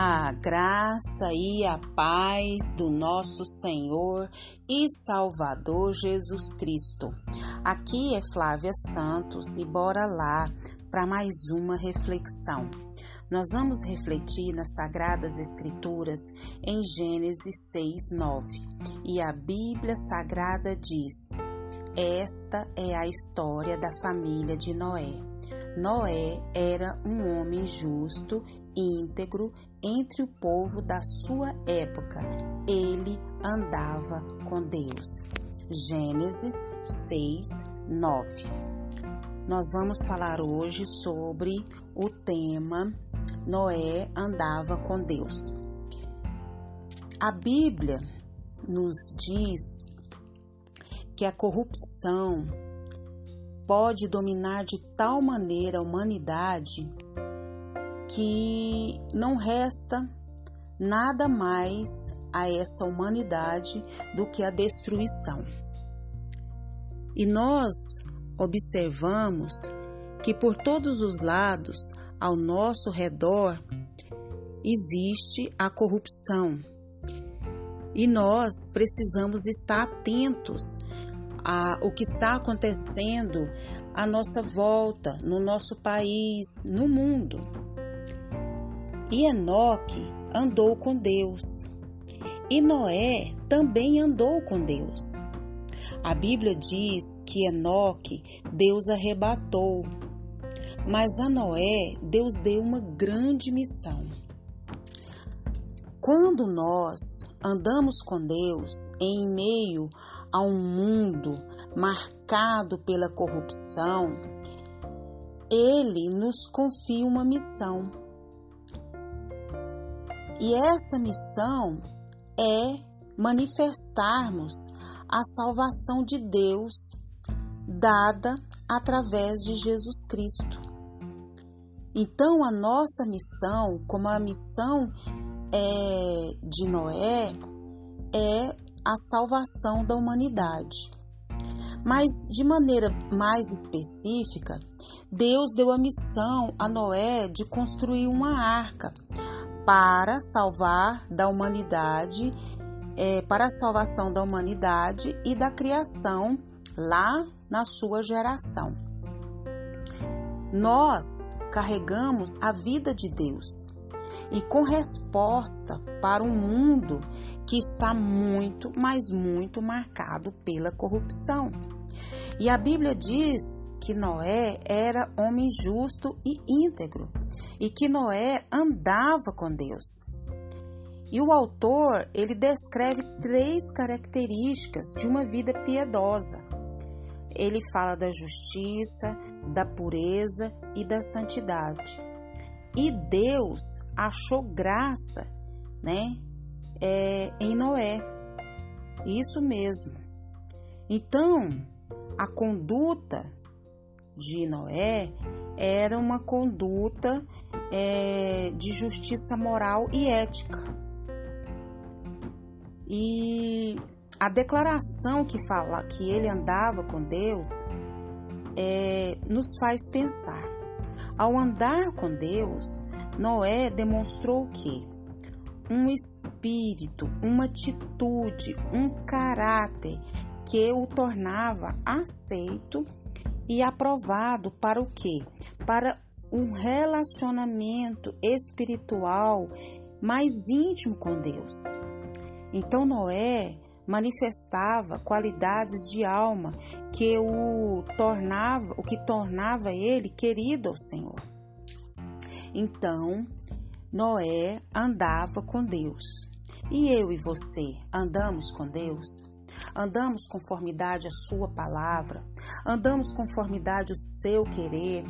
A graça e a paz do nosso Senhor e Salvador Jesus Cristo. Aqui é Flávia Santos e bora lá para mais uma reflexão. Nós vamos refletir nas Sagradas Escrituras em Gênesis 6, 9. E a Bíblia Sagrada diz: Esta é a história da família de Noé. Noé era um homem justo, íntegro entre o povo da sua época. Ele andava com Deus. Gênesis 6, 9. Nós vamos falar hoje sobre o tema Noé andava com Deus. A Bíblia nos diz que a corrupção pode dominar de tal maneira a humanidade que não resta nada mais a essa humanidade do que a destruição. E nós observamos que por todos os lados ao nosso redor existe a corrupção. E nós precisamos estar atentos a o que está acontecendo à nossa volta, no nosso país, no mundo. E Enoque andou com Deus. E Noé também andou com Deus. A Bíblia diz que Enoque Deus arrebatou, mas a Noé Deus deu uma grande missão. Quando nós andamos com Deus em meio a um mundo marcado pela corrupção, Ele nos confia uma missão. E essa missão é manifestarmos a salvação de Deus dada através de Jesus Cristo. Então, a nossa missão, como a missão é, de Noé, é a salvação da humanidade. Mas, de maneira mais específica, Deus deu a missão a Noé de construir uma arca para salvar da humanidade, é, para a salvação da humanidade e da criação lá na sua geração. Nós carregamos a vida de Deus e com resposta para um mundo que está muito, mas muito marcado pela corrupção. E a Bíblia diz que Noé era homem justo e íntegro e que Noé andava com Deus. E o autor, ele descreve três características de uma vida piedosa. Ele fala da justiça, da pureza e da santidade. E Deus achou graça, né, é, em Noé. Isso mesmo. Então, a conduta de Noé era uma conduta é, de justiça moral e ética. E a declaração que fala que ele andava com Deus é, nos faz pensar. Ao andar com Deus, Noé demonstrou o quê? Um espírito, uma atitude, um caráter que o tornava aceito e aprovado para o quê? Para um relacionamento espiritual mais íntimo com Deus. Então Noé manifestava qualidades de alma que o tornava, o que tornava ele querido ao Senhor. Então, Noé andava com Deus. E eu e você andamos com Deus? Andamos conformidade à Sua palavra? Andamos conformidade ao seu querer?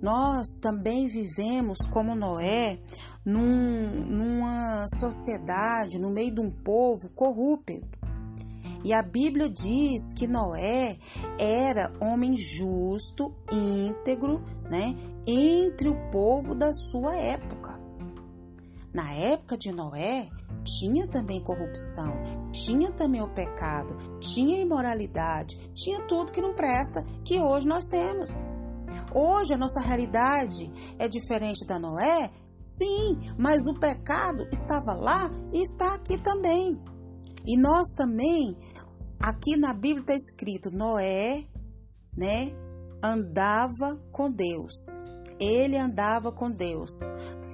Nós também vivemos como Noé num, numa sociedade, no meio de um povo corrupto. E a Bíblia diz que Noé era homem justo, íntegro, né, entre o povo da sua época. Na época de Noé, tinha também corrupção, tinha também o pecado, tinha imoralidade, tinha tudo que não presta que hoje nós temos. Hoje a nossa realidade é diferente da Noé? Sim, mas o pecado estava lá e está aqui também. E nós também, aqui na Bíblia está escrito: Noé, né, andava com Deus. Ele andava com Deus.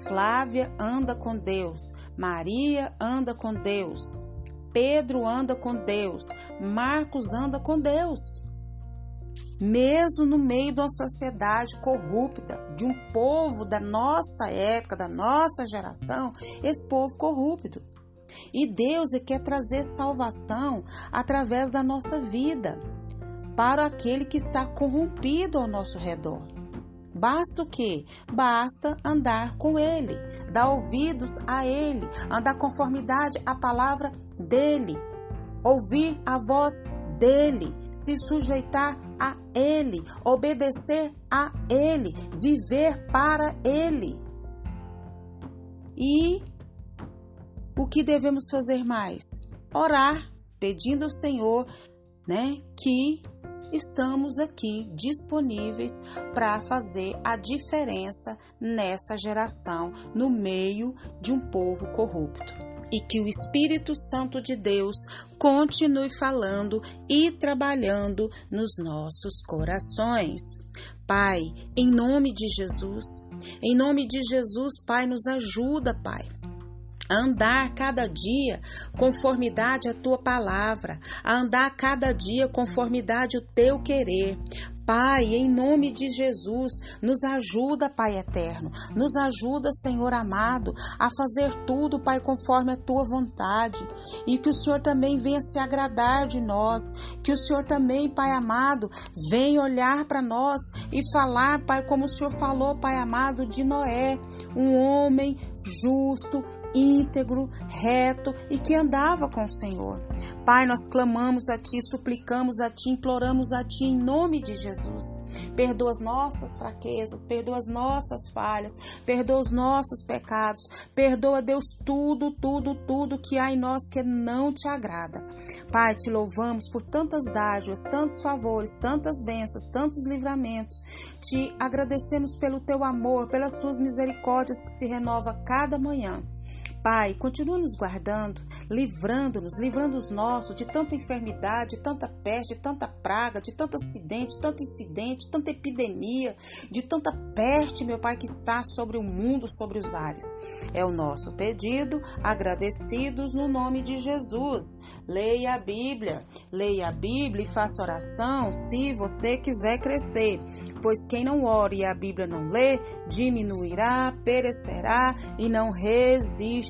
Flávia anda com Deus. Maria anda com Deus. Pedro anda com Deus. Marcos anda com Deus. Mesmo no meio de uma sociedade corrupta, de um povo da nossa época, da nossa geração, esse povo corrupto. E Deus quer trazer salvação através da nossa vida para aquele que está corrompido ao nosso redor. Basta o que? Basta andar com Ele, dar ouvidos a Ele, andar conformidade à palavra dEle, ouvir a voz dEle, se sujeitar a Ele, obedecer a Ele, viver para Ele. E o que devemos fazer mais? Orar, pedindo ao Senhor, né, que estamos aqui disponíveis para fazer a diferença nessa geração, no meio de um povo corrupto. E que o Espírito Santo de Deus continue falando e trabalhando nos nossos corações. Pai, em nome de Jesus, em nome de Jesus, Pai, nos ajuda, Pai a andar cada dia conformidade à tua palavra, a andar cada dia conformidade o teu querer. Pai, em nome de Jesus, nos ajuda, Pai eterno, nos ajuda, Senhor amado, a fazer tudo, Pai, conforme a tua vontade, e que o Senhor também venha se agradar de nós, que o Senhor também, Pai amado, venha olhar para nós e falar, Pai, como o Senhor falou, Pai amado, de Noé, um homem justo íntegro, reto e que andava com o Senhor. Pai, nós clamamos a Ti, suplicamos a Ti, imploramos a Ti em nome de Jesus. Perdoa as nossas fraquezas, perdoa as nossas falhas, perdoa os nossos pecados, perdoa, Deus, tudo, tudo, tudo que há em nós que não te agrada. Pai, te louvamos por tantas dádivas, tantos favores, tantas bênçãos, tantos livramentos. Te agradecemos pelo Teu amor, pelas Tuas misericórdias que se renova cada manhã. Pai, continua nos guardando, livrando-nos, livrando os nossos de tanta enfermidade, de tanta peste, de tanta praga, de tanto acidente, tanto incidente, tanta epidemia, de tanta peste, meu Pai, que está sobre o mundo, sobre os ares. É o nosso pedido, agradecidos no nome de Jesus. Leia a Bíblia, leia a Bíblia e faça oração se você quiser crescer, pois quem não ora e a Bíblia não lê, diminuirá, perecerá e não resiste